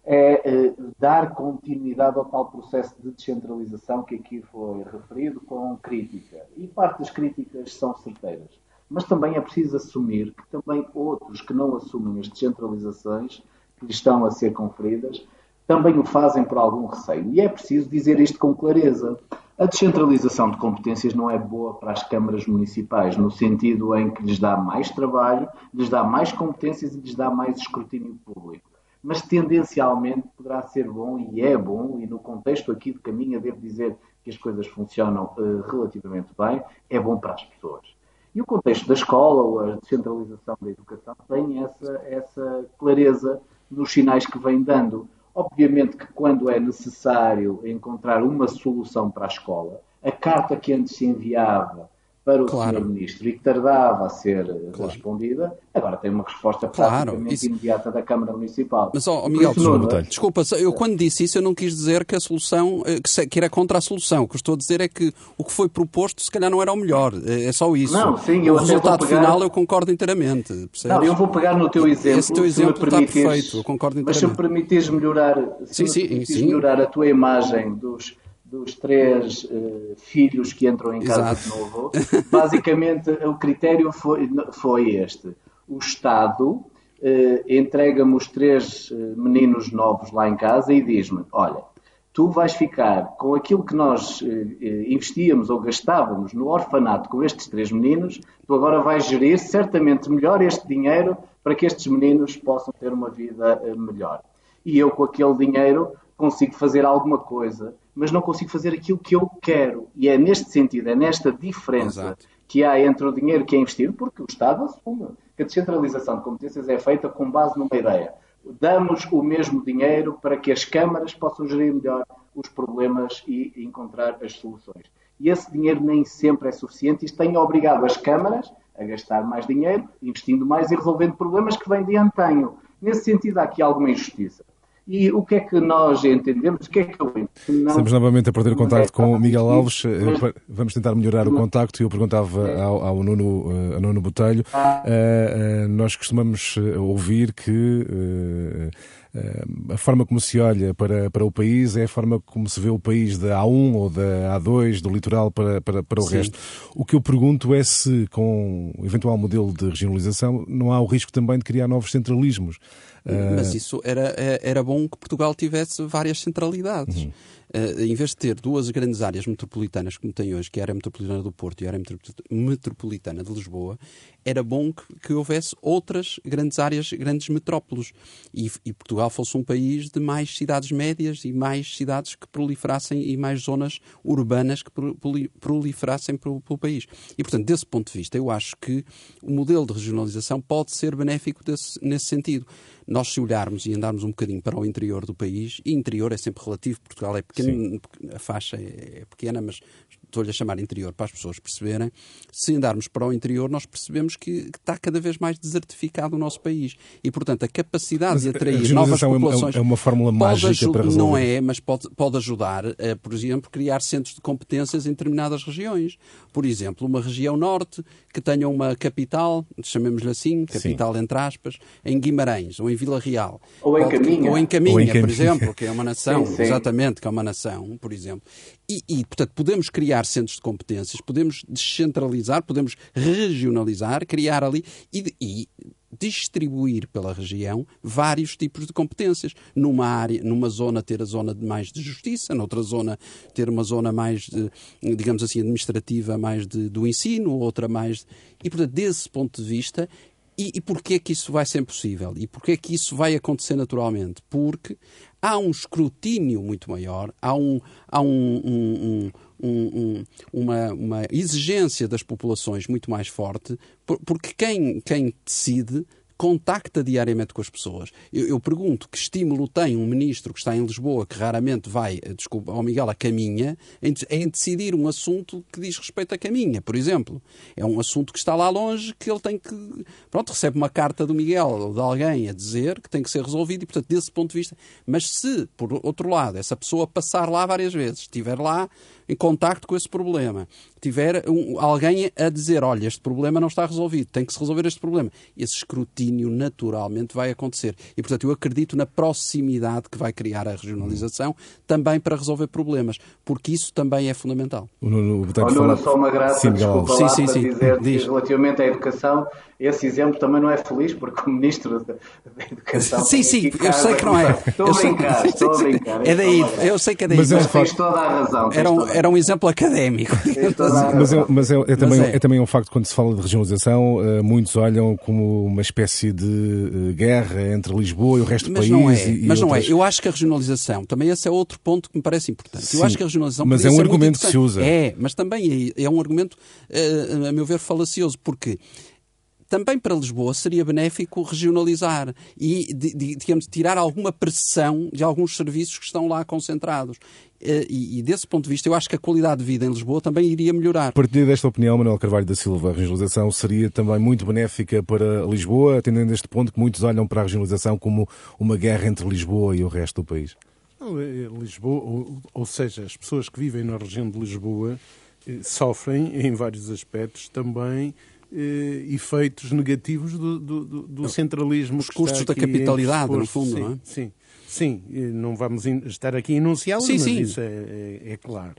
é eh, dar continuidade ao tal processo de descentralização que aqui foi referido com crítica. E parte das críticas são certeiras. Mas também é preciso assumir que também outros que não assumem as descentralizações que lhes estão a ser conferidas também o fazem por algum receio. E é preciso dizer isto com clareza. A descentralização de competências não é boa para as câmaras municipais, no sentido em que lhes dá mais trabalho, lhes dá mais competências e lhes dá mais escrutínio público mas tendencialmente poderá ser bom e é bom, e no contexto aqui de Caminha devo dizer que as coisas funcionam uh, relativamente bem, é bom para as pessoas. E o contexto da escola ou a descentralização da educação tem essa, essa clareza nos sinais que vem dando. Obviamente que quando é necessário encontrar uma solução para a escola, a carta que antes se enviava para o claro. Sr. Ministro e que tardava a ser claro. respondida, agora tem uma resposta claro. praticamente isso... imediata da Câmara Municipal. Mas, oh, Miguel, desculpa, desculpa, eu quando disse isso eu não quis dizer que a solução, eh, que era contra a solução. O que estou a dizer é que o que foi proposto se calhar não era o melhor. É, é só isso. Não, sim, eu o resultado pegar... final eu concordo inteiramente. Percebes? Não, eu vou pegar no teu exemplo. Esse teu exemplo está perfeito, eu concordo inteiramente. Mas se me permitires melhorar, se sim, me sim, sim. melhorar a tua imagem dos dos três uh, filhos que entram em casa Exato. de novo, basicamente o critério foi, foi este. O Estado uh, entrega-me os três uh, meninos novos lá em casa e diz-me: Olha, tu vais ficar com aquilo que nós investíamos ou gastávamos no orfanato com estes três meninos, tu agora vais gerir certamente melhor este dinheiro para que estes meninos possam ter uma vida melhor. E eu, com aquele dinheiro, consigo fazer alguma coisa mas não consigo fazer aquilo que eu quero. E é neste sentido, é nesta diferença Exato. que há entre o dinheiro que é investido, porque o Estado assume que a descentralização de competências é feita com base numa ideia. Damos o mesmo dinheiro para que as câmaras possam gerir melhor os problemas e encontrar as soluções. E esse dinheiro nem sempre é suficiente. Isto tem obrigado as câmaras a gastar mais dinheiro, investindo mais e resolvendo problemas que vêm de antanho. Nesse sentido, há aqui alguma injustiça. E o que é que nós entendemos? O que é que eu não... Estamos novamente a perder o contacto é com o Miguel Alves. Eh, vamos tentar melhorar o contacto. Eu perguntava ao, ao Nuno, eh, ao Nuno Botelho. Uh, uh, nós costumamos ouvir que uh, a forma como se olha para, para o país é a forma como se vê o país da A1 ou da A2, do litoral para, para, para o Sim. resto. O que eu pergunto é se, com o eventual modelo de regionalização, não há o risco também de criar novos centralismos. Mas isso era, era bom que Portugal tivesse várias centralidades. Uhum. Uh, em vez de ter duas grandes áreas metropolitanas como tem hoje, que é a área metropolitana do Porto e a área metropolitana de Lisboa, era bom que, que houvesse outras grandes áreas, grandes metrópoles. E, e, Portugal fosse um país de mais cidades médias e mais cidades que proliferassem e mais zonas urbanas que proliferassem pelo, pelo país. E, portanto, desse ponto de vista, eu acho que o modelo de regionalização pode ser benéfico desse, nesse sentido. Nós, se olharmos e andarmos um bocadinho para o interior do país, e interior é sempre relativo, Portugal é pequeno, Sim. a faixa é, é pequena, mas estou-lhe a chamar interior para as pessoas perceberem, se andarmos para o interior, nós percebemos que, que está cada vez mais desertificado o nosso país. E, portanto, a capacidade mas de atrair novas é populações... É uma fórmula mágica para resolver. Não é, mas pode, pode ajudar a, por exemplo, criar centros de competências em determinadas regiões. Por exemplo, uma região norte que tenha uma capital, chamemos-lhe assim, capital Sim. entre aspas, em Guimarães ou em Vila Real. Ou em Caminha. Ou em Caminha, ou em Caminha. por exemplo, que é uma nação, sim, sim. exatamente, que é uma nação, por exemplo. E, e, portanto, podemos criar centros de competências, podemos descentralizar, podemos regionalizar, criar ali e, e distribuir pela região vários tipos de competências. Numa área, numa zona ter a zona de mais de justiça, noutra zona ter uma zona mais, de, digamos assim, administrativa, mais de, do ensino, outra mais... E, portanto, desse ponto de vista, e, e porquê que isso vai ser possível? E porquê que isso vai acontecer naturalmente? Porque há um escrutínio muito maior, há, um, há um, um, um, uma, uma, exigência das populações muito mais forte, porque quem, quem decide contacta diariamente com as pessoas. Eu, eu, pergunto que estímulo tem um ministro que está em Lisboa, que raramente vai, eh, desculpa, ao Miguel, a caminha, em, em, decidir um assunto que diz respeito à caminha, por exemplo. É um assunto que está lá longe, que ele tem que. Pronto, recebe uma carta do Miguel ou de alguém a dizer que tem que ser resolvido e, portanto, desse ponto de vista. Mas se, por outro lado, essa pessoa passar lá várias vezes, estiver lá em contacto com esse problema, tiver um, alguém a dizer, olha, este problema não está resolvido, tem que se resolver este problema, esse escrutínio naturalmente vai acontecer. E, portanto, eu acredito na proximidade que vai criar a regionalização também para resolver problemas, porque isso também é fundamental. O Nuno, Olha, falar... só uma graça, sim, desculpa sim, lá sim, para sim. dizer Diz. relativamente à educação, esse exemplo também não é feliz, porque o Ministro da, Educação... Sim, sim, eu sei que não é. Estou a brincar, estou a brincar. É daí, eu sei que é daí. Mas, mas tens toda a razão. Era um, era um exemplo académico. Mas, é, mas é, é, também, é. é. também um facto, quando se fala de regionalização, uh, muitos olham como uma espécie de uh, guerra entre Lisboa e o resto do mas país. Não é, e, mas e não é. Eu acho que a regionalização, também esse é outro ponto que me parece importante. Sim, eu acho que a regionalização. Mas é um argumento que se usa. É, mas também é, é um argumento, uh, a meu ver, falacioso, porque também para Lisboa seria benéfico regionalizar e, digamos, tirar alguma pressão de alguns serviços que estão lá concentrados. Eh, e, e, desse ponto de vista, eu acho que a qualidade de vida em Lisboa também iria melhorar. A partir desta opinião, Manuel Carvalho da Silva, a regionalização seria também muito benéfica para Lisboa, atendendo a este ponto que muitos olham para a regionalização como uma guerra entre Lisboa e o resto do país? É, Lisboa, ou, ou seja, as pessoas que vivem na região de Lisboa eh, sofrem, em vários aspectos, também eh, efeitos negativos do, do, do centralismo. Os custos da capitalidade, no fundo, sim, não é? Sim, sim. Não vamos estar aqui a enunciá-los, mas sim. isso é, é, é claro.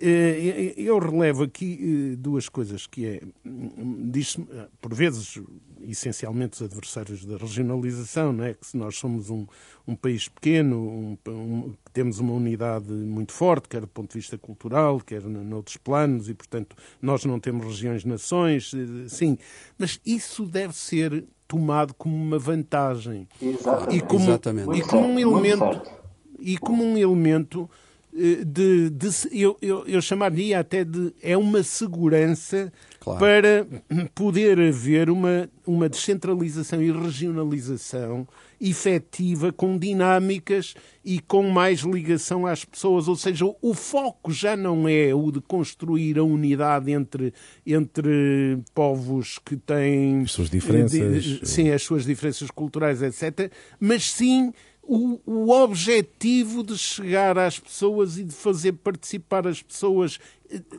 Eh, eu relevo aqui eh, duas coisas que é, diz eh, por vezes, essencialmente os adversários da regionalização, não é? que se nós somos um, um país pequeno, um, um, temos uma unidade muito forte, quer do ponto de vista cultural, quer noutros planos, e portanto nós não temos regiões-nações, sim, mas isso deve ser tomado como uma vantagem Exatamente. e como, Exatamente. E como um elemento e como um elemento eh, de, de eu, eu, eu, chamaria até de é uma segurança claro. para poder haver uma, uma descentralização e regionalização efetiva, com dinâmicas e com mais ligação às pessoas. Ou seja, o foco já não é o de construir a unidade entre, entre povos que têm as suas diferenças, de, sim, as suas diferenças culturais, etc., mas sim o, o objetivo de chegar às pessoas e de fazer participar as pessoas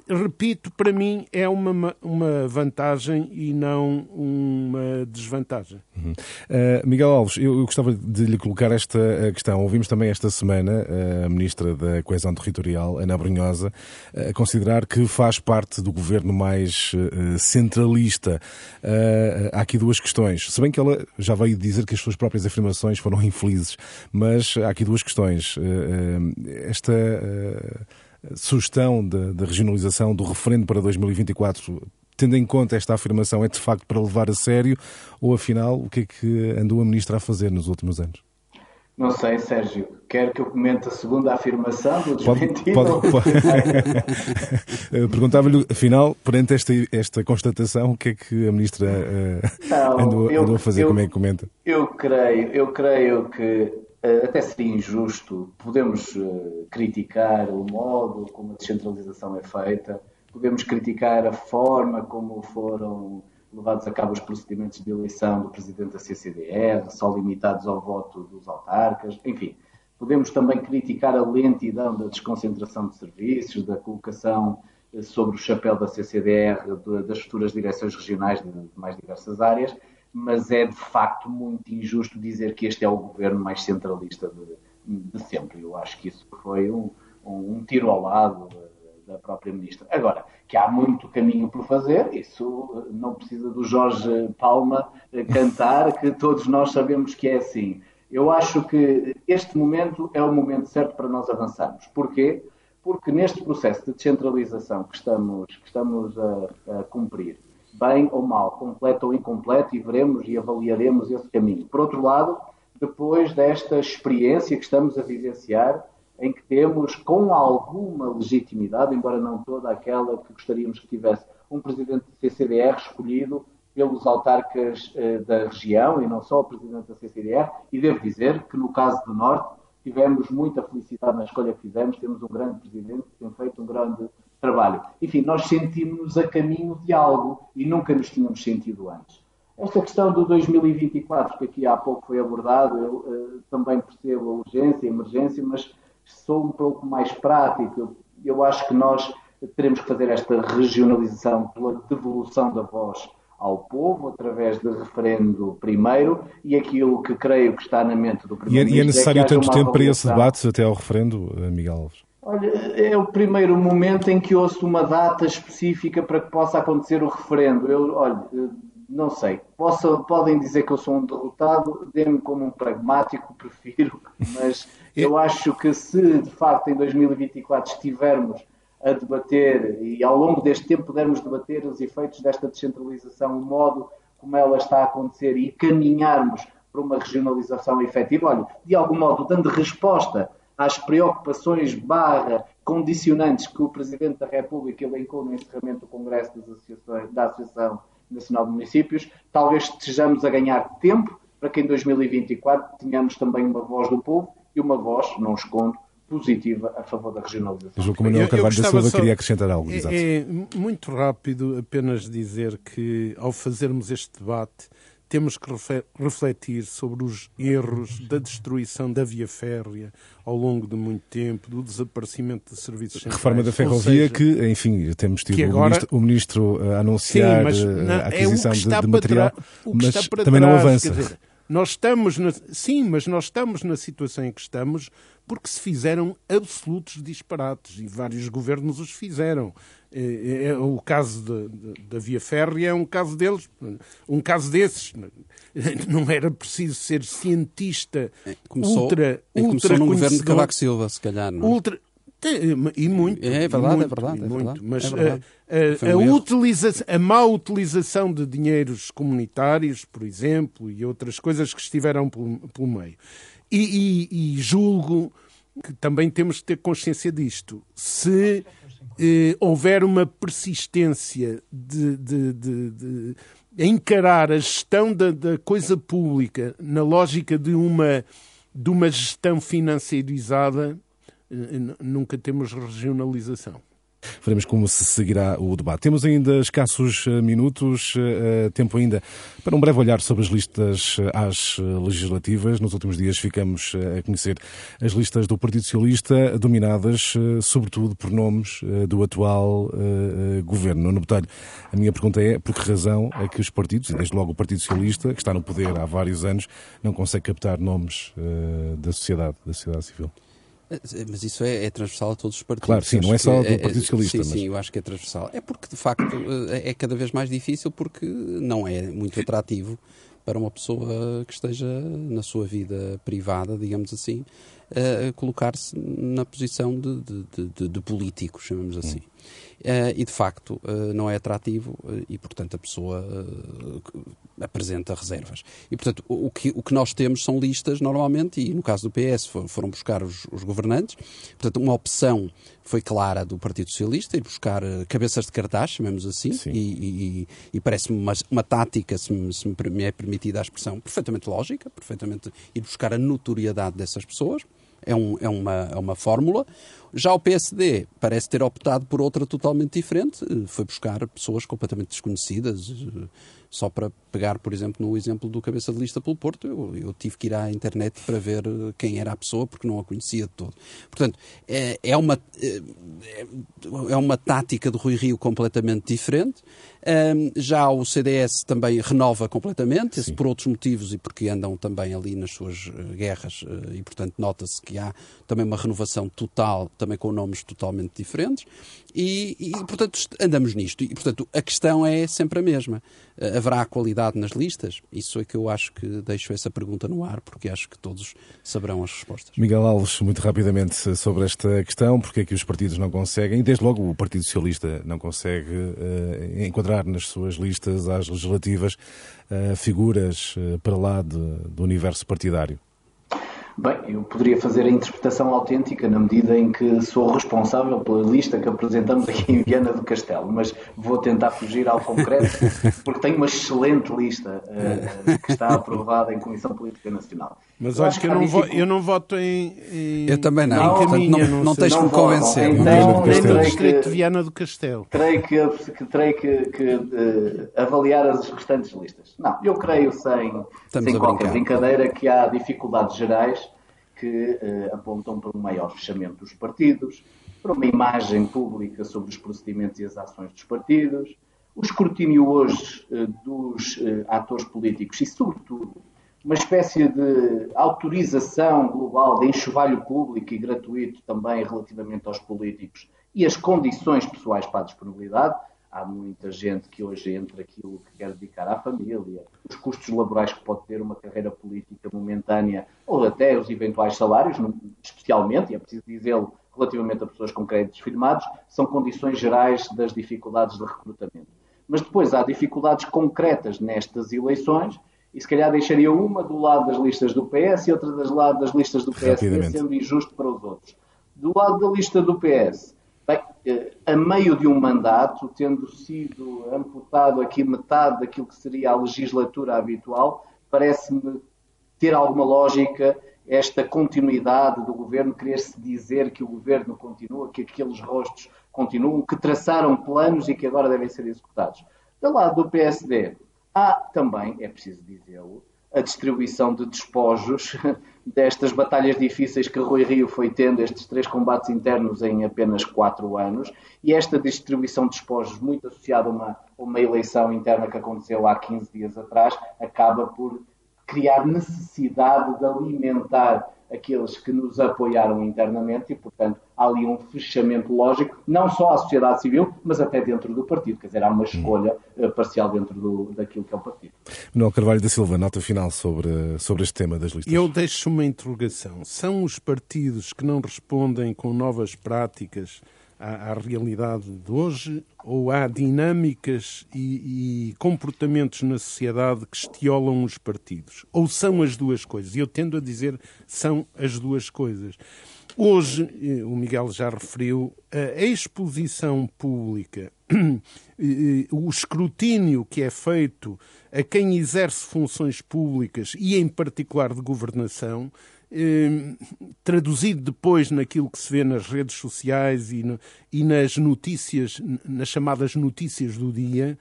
repito, para mim é uma, uma vantagem e não uma desvantagem. Uhum. Uh, Miguel Alves, eu, eu, gostava de lhe colocar esta eh, questão. Ouvimos também esta semana uh, a Ministra da Coesão Territorial, Ana Brunhosa, uh, a considerar que faz parte do governo mais centralista. há aqui duas questões. Se bem que ela já veio dizer que as suas próprias afirmações foram infelizes, mas há aqui duas questões. esta sugestão da regionalização do referendo para 2024, tendo em conta esta afirmação, é de facto para levar a sério ou afinal o que é que andou a Ministra a fazer nos últimos anos? Não sei, Sérgio. Quer que eu comente a segunda afirmação do desmentido? Pode, pode, pode. Perguntava-lhe, afinal, perante esta, esta constatação, o que é que a Ministra uh, não, andou, eu, andou, a fazer? Eu, como é que comenta? Eu creio, eu creio que eh, até seria injusto. Podemos eh, criticar o modo como a descentralização é feita, podemos criticar a forma como foram levados a cabo os procedimentos de eleição do presidente da CCDR, só limitados ao voto dos autarcas, enfim. Podemos também criticar a lentidão da desconcentração de serviços, da colocação eh, sobre o chapéu da CCDR das futuras direções regionais de mais diversas áreas, mas é de facto muito injusto dizer que este é o governo mais centralista de, de sempre. Eu acho que isso foi um, um, tiro ao lado da própria ministra. Agora, que há muito caminho por fazer, isso não precisa do Jorge Palma cantar, que todos nós sabemos que é assim. Eu acho que este momento é o momento certo para nós avançarmos. Porquê? Porque neste processo de descentralização que estamos, que estamos a, a cumprir, bem ou mal, completo ou incompleto, e veremos e avaliaremos esse caminho. Por outro lado, depois desta experiência que estamos a vivenciar, em que temos, com alguma legitimidade, embora não toda aquela que gostaríamos que tivesse, um presidente do CCDR escolhido pelos autarcas eh, da região e não só o presidente da CCDR, e devo dizer que no caso do Norte tivemos muita felicidade na escolha que fizemos, temos um grande presidente que tem feito um grande trabalho. Enfim, nós sentimos-nos a caminho de algo e nunca nos tínhamos sentido antes. Esta questão do 2024, que aqui há pouco foi abordado, eu uh, também percebo a urgência, a emergência, mas sou um pouco mais prático. eu acho que nós teremos que fazer esta regionalização pela devolução da voz ao povo através de referendo primeiro e aquilo que creio que está na mente do Primeiro-Ministro. E é, é necessário é tanto tempo para esse debate até ao referendo, eh, Miguel Alves? Olha, é o primeiro momento em que ouço uma data específica para que possa acontecer o referendo. Eu, olha, eh, não sei. Posso, podem dizer que eu sou um derrotado, dê-me como um pragmático, prefiro, mas eu acho que se de facto em 2024 estivermos a debater e ao longo deste tempo pudermos debater os efeitos desta descentralização, o modo como ela está a acontecer e caminharmos para uma regionalização efetiva, olha, de algum modo dando resposta às preocupações barra condicionantes que o Presidente da República elencou no encerramento do Congresso das Associações, da Associação Nacional de Municípios, talvez estejamos a ganhar tempo para que em 2024 tenhamos também uma voz do povo e uma voz, não escondo, positiva a favor da regionalização. João Manuel Carvalho da Silva só, queria acrescentar algo. É, é, muito rápido apenas dizer que ao fazermos este debate temos que refletir sobre os erros da destruição da via férrea ao longo de muito tempo, do desaparecimento de serviços centrais. Reforma da ferrovia seja, que, enfim, temos tido agora, o, ministro, o, ministro, a anunciar sim, mas, não, a aquisição é de, de material, mas também trás, não avança. Dizer, nós estamos na, sim, mas nós estamos na situação em que estamos porque se fizeram absolutos disparates e vários governos os fizeram. É, é, é o caso da Via Férrea é um caso deles, um caso desses. Não era preciso ser cientista é, começou, ultra, é, ultra começou no governo de Cavaco Silva, se calhar. Não? Ultra, e muito. É verdade, muito, é verdade. É muito, verdade, mas é verdade. A, a, a, um utiliza a má utilização de dinheiros comunitários, por exemplo, e outras coisas que estiveram pelo, pelo meio. E, e, e, julgo que também temos de ter consciência disto. Se eh, houver uma persistência de, de, de, de encarar a gestão da, da, coisa pública na lógica de uma, de uma gestão financeirizada, eh, nunca temos regionalização. Veremos como se seguirá o debate. Temos ainda escassos eh, minutos, eh, tempo ainda para um breve olhar sobre as listas às legislativas. Nos últimos dias ficamos a conhecer as listas do Partido Socialista, dominadas sobretudo por nomes do atual governo. No Botelho, a minha pergunta é por que razão é que os partidos, e desde logo o Partido Socialista, que está no poder há vários anos, não consegue captar nomes da sociedade, da sociedade civil? Eh, mas isso é, é, transversal a todos os partidos. Claro, sim, não é só do é, é, Partido Socialista. Sim, mas... sim, eu acho que é transversal. É porque, de facto, eh, é cada vez mais difícil porque não é muito atrativo para uma pessoa que esteja na sua vida privada, digamos assim, uh, colocar-se na posição de, de, de, de político, chamamos assim. Hum. Uh, e de facto uh, não é atrativo uh, e portanto a pessoa apresenta reservas. E portanto o que, o que nós temos são listas normalmente, e no caso do PS for, foram buscar os, os, governantes, portanto uma opção foi clara do Partido Socialista, ir buscar cabeças de cartaz, chamemos assim, e, e, e parece-me uma, uma tática, se me, se me é permitida a expressão, perfeitamente lógica, perfeitamente ir buscar a notoriedade dessas pessoas é, um, é, uma, é uma fórmula. Já o PSD parece ter optado por outra totalmente diferente, foi buscar pessoas completamente desconhecidas, só para pegar, por exemplo, no exemplo do cabeça de lista pelo Porto, eu, eu, tive que ir à internet para ver quem era a pessoa, porque não a conhecia de todo. Portanto, é, é uma, é, é uma tática do Rui Rio completamente diferente. Um, já o CDS também renova completamente, esse por outros motivos e porque andam também ali nas suas eh, guerras, eh, e portanto nota-se que há também uma renovação total, também com nomes totalmente diferentes. E, e, portanto, andamos nisto. E, portanto, a questão é sempre a mesma. Haverá qualidade nas listas? Isso é que eu acho que deixo essa pergunta no ar, porque acho que todos saberão as respostas. Miguel Alves, muito rapidamente sobre esta questão, porque é que os partidos não conseguem, desde logo o Partido Socialista não consegue uh, enquadrar nas suas listas às legislativas uh, figuras uh, para lá de, do universo partidário? Bem, eu poderia fazer a interpretação autêntica na medida em que sou responsável pela lista que apresentamos aqui em Viana do Castelo, mas vou tentar fugir ao concreto porque tenho uma excelente lista uh, que está aprovada em Comissão Política Nacional. Mas eu acho que eu não, dificu... eu não voto em, em... Eu também não, não, Portanto, não, não, não tens que me convencer. Então, nem no Distrito de Viana do Castelo. Terei que, que, terei que, que uh, avaliar as restantes listas. Não, eu creio sem, sem qualquer brincadeira que há dificuldades gerais que uh, apontam para um maior fechamento dos partidos, para uma imagem pública sobre os procedimentos e as ações dos partidos, o escrutínio hoje eh, dos atores políticos e, sobretudo, uma espécie de autorização global de enxovalho público e gratuito também relativamente aos políticos e as condições pessoais para a disponibilidade. Há muita gente que hoje entra aquilo que quer dedicar à família, os custos laborais que pode ter uma carreira política momentânea ou até os eventuais salários, especialmente, e é preciso dizê-lo, relativamente a pessoas com créditos firmados, são condições gerais das dificuldades de recrutamento. Mas depois há dificuldades concretas nestas eleições e se calhar deixaria uma do lado das listas do PS e outra das lado das listas do PSD, sendo injusto para os outros. Do lado da lista do PS, bem, eh, a meio de um mandato, tendo sido amputado aqui metade daquilo que seria a legislatura habitual, parece-me ter alguma lógica esta continuidade do governo, querer-se dizer que o governo continua, que aqueles rostos continuam, que traçaram planos e que agora devem ser executados. Do lado do PSD, há também, é preciso dizê-lo, a distribuição de despojos destas batalhas difíceis que Rui Rio foi tendo, estes três combates internos em apenas quatro anos, e esta distribuição de despojos, muito associada a uma, uma eleição interna que aconteceu há 15 dias atrás, acaba por criar necessidade de alimentar aqueles que nos apoiaram internamente e, portanto, há ali um fechamento lógico, não só à sociedade civil, mas até dentro do partido. Quer dizer, há uma escolha uh, parcial dentro do, daquilo que é o partido. Manuel Carvalho da Silva, nota final sobre, sobre este tema das listas. Eu deixo uma interrogação. São os partidos que não respondem com novas práticas à, à realidade de hoje ou há dinâmicas e, e, comportamentos na sociedade que estiolam os partidos? Ou são as duas coisas? E eu tendo a dizer são as duas coisas. Hoje, eh, o Miguel já referiu, a exposição pública, o escrutínio que é feito a quem exerce funções públicas e, em particular, de governação, eh, traduzido depois naquilo que se vê nas redes sociais e, no, e nas notícias, nas chamadas notícias do dia,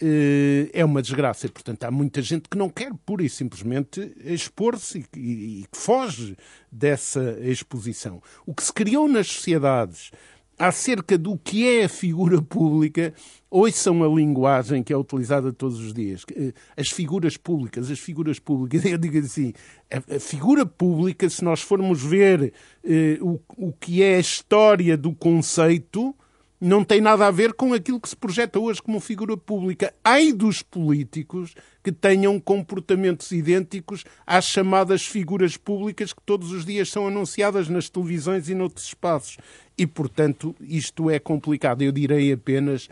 eh, é uma desgraça. Portanto, há muita gente que não quer pura e simplesmente expor-se e que foge dessa exposição. O que se criou nas sociedades acerca do que é a figura pública, ouçam a linguagem que é utilizada todos os dias. Eh, as figuras públicas, as figuras públicas, eu digo assim, a, figura pública, se nós formos ver eh, o, o que é a história do conceito, não tem nada a ver com aquilo que se projeta hoje como figura pública. Ai dos políticos que tenham comportamentos idênticos às chamadas figuras públicas que todos os dias são anunciadas nas televisões e noutros espaços. E, portanto, isto é complicado. Eu direi apenas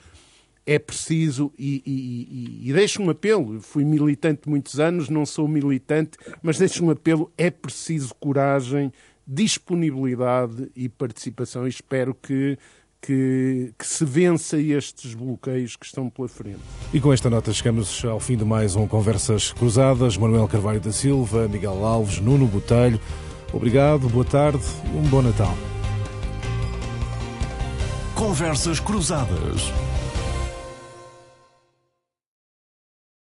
é preciso, e, e, e, e deixo um apelo, fui militante muitos anos, não sou militante, mas deixo um apelo, é preciso coragem, disponibilidade e participação. Espero que que, que, se vença estes bloqueios que estão pela frente. E com esta nota chegamos ao fim de mais um Conversas Cruzadas. Manuel Carvalho da Silva, Miguel Alves, Nuno Botelho. Obrigado, boa tarde e um bom Natal. Conversas Cruzadas.